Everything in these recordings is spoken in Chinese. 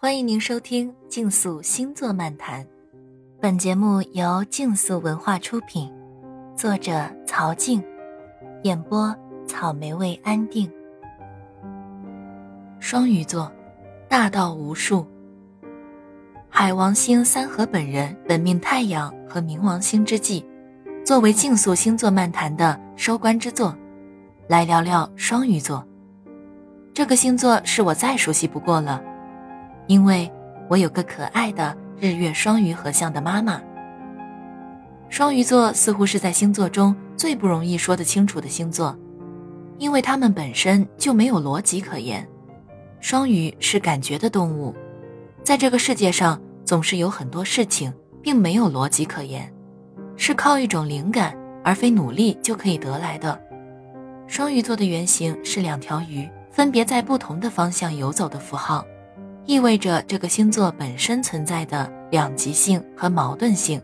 欢迎您收听《竞速星座漫谈》，本节目由竞速文化出品，作者曹静，演播草莓味安定。双鱼座，大道无数。海王星三合本人本命太阳和冥王星之际，作为竞速星座漫谈的收官之作，来聊聊双鱼座。这个星座是我再熟悉不过了。因为我有个可爱的日月双鱼合相的妈妈。双鱼座似乎是在星座中最不容易说得清楚的星座，因为他们本身就没有逻辑可言。双鱼是感觉的动物，在这个世界上总是有很多事情并没有逻辑可言，是靠一种灵感而非努力就可以得来的。双鱼座的原型是两条鱼，分别在不同的方向游走的符号。意味着这个星座本身存在的两极性和矛盾性，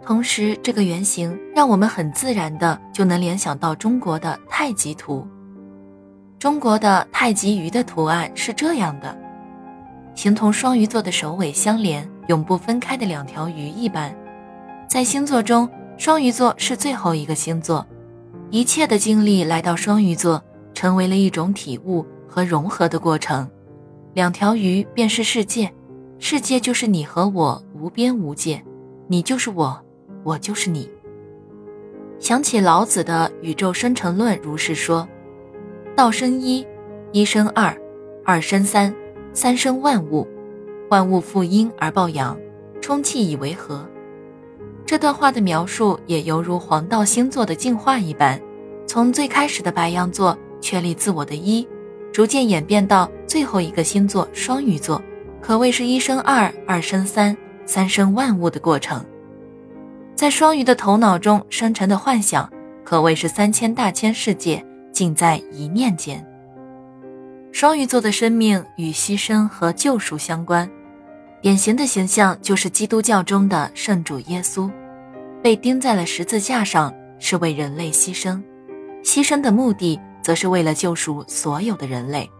同时这个原型让我们很自然的就能联想到中国的太极图。中国的太极鱼的图案是这样的，形同双鱼座的首尾相连、永不分开的两条鱼一般。在星座中，双鱼座是最后一个星座，一切的经历来到双鱼座，成为了一种体悟和融合的过程。两条鱼便是世界，世界就是你和我无边无界，你就是我，我就是你。想起老子的宇宙生成论，如是说：道生一，一生二，二生三，三生万物，万物负阴而抱阳，充气以为和。这段话的描述也犹如黄道星座的进化一般，从最开始的白羊座确立自我的一。逐渐演变到最后一个星座双鱼座，可谓是一生二，二生三，三生万物的过程。在双鱼的头脑中生成的幻想，可谓是三千大千世界尽在一念间。双鱼座的生命与牺牲和救赎相关，典型的形象就是基督教中的圣主耶稣，被钉在了十字架上，是为人类牺牲，牺牲的目的。则是为了救赎所有的人类，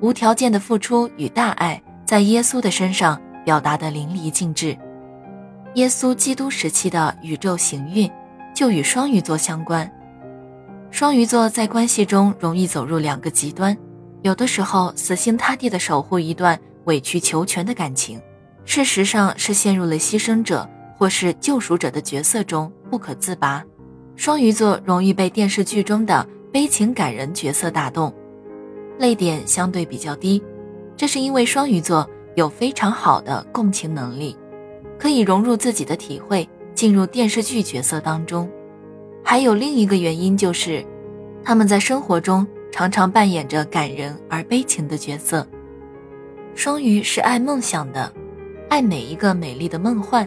无条件的付出与大爱，在耶稣的身上表达的淋漓尽致。耶稣基督时期的宇宙行运，就与双鱼座相关。双鱼座在关系中容易走入两个极端，有的时候死心塌地的守护一段委曲求全的感情，事实上是陷入了牺牲者或是救赎者的角色中不可自拔。双鱼座容易被电视剧中的。悲情感人角色打动，泪点相对比较低，这是因为双鱼座有非常好的共情能力，可以融入自己的体会，进入电视剧角色当中。还有另一个原因就是，他们在生活中常常扮演着感人而悲情的角色。双鱼是爱梦想的，爱每一个美丽的梦幻，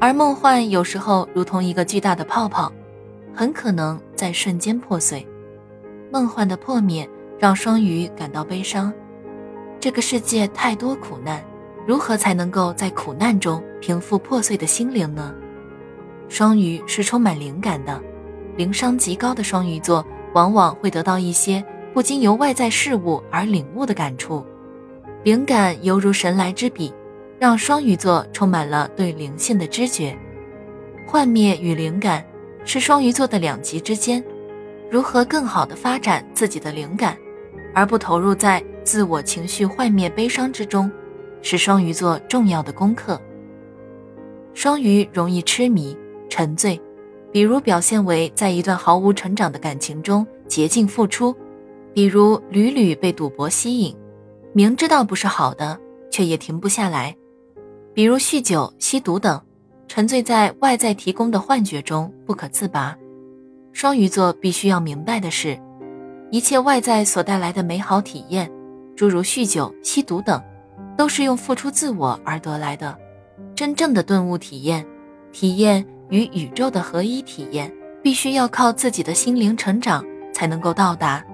而梦幻有时候如同一个巨大的泡泡，很可能在瞬间破碎。梦幻的破灭让双鱼感到悲伤。这个世界太多苦难，如何才能够在苦难中平复破碎的心灵呢？双鱼是充满灵感的，灵商极高的双鱼座往往会得到一些不经由外在事物而领悟的感触，灵感犹如神来之笔，让双鱼座充满了对灵性的知觉。幻灭与灵感是双鱼座的两极之间。如何更好地发展自己的灵感，而不投入在自我情绪幻灭、悲伤之中，是双鱼座重要的功课。双鱼容易痴迷、沉醉，比如表现为在一段毫无成长的感情中竭尽付出，比如屡屡被赌博吸引，明知道不是好的，却也停不下来；比如酗酒、吸毒等，沉醉在外在提供的幻觉中不可自拔。双鱼座必须要明白的是，一切外在所带来的美好体验，诸如酗酒、吸毒等，都是用付出自我而得来的。真正的顿悟体验，体验与宇宙的合一体验，必须要靠自己的心灵成长才能够到达。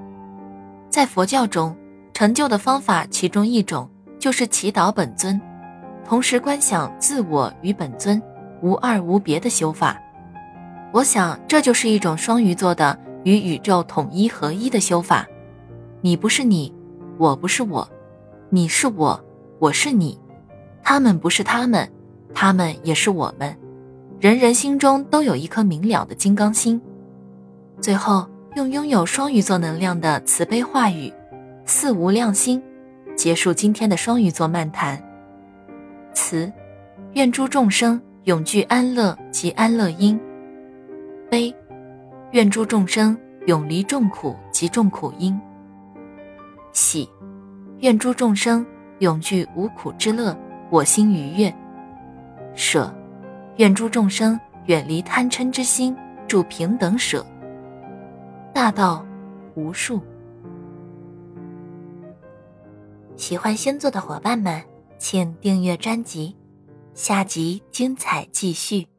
在佛教中，成就的方法其中一种就是祈祷本尊，同时观想自我与本尊无二无别的修法。我想，这就是一种双鱼座的与宇宙统一合一的修法。你不是你，我不是我，你是我，我是你，他们不是他们，他们也是我们。人人心中都有一颗明了的金刚心。最后，用拥有双鱼座能量的慈悲话语“四无量心”结束今天的双鱼座漫谈。慈，愿诸众生永具安乐及安乐因；悲，愿诸众生永离众苦及众苦因；喜，愿诸众生永具无苦之乐，我心愉悦；舍。愿诸众生远离贪嗔之心，住平等舍。大道无数。喜欢星座的伙伴们，请订阅专辑，下集精彩继续。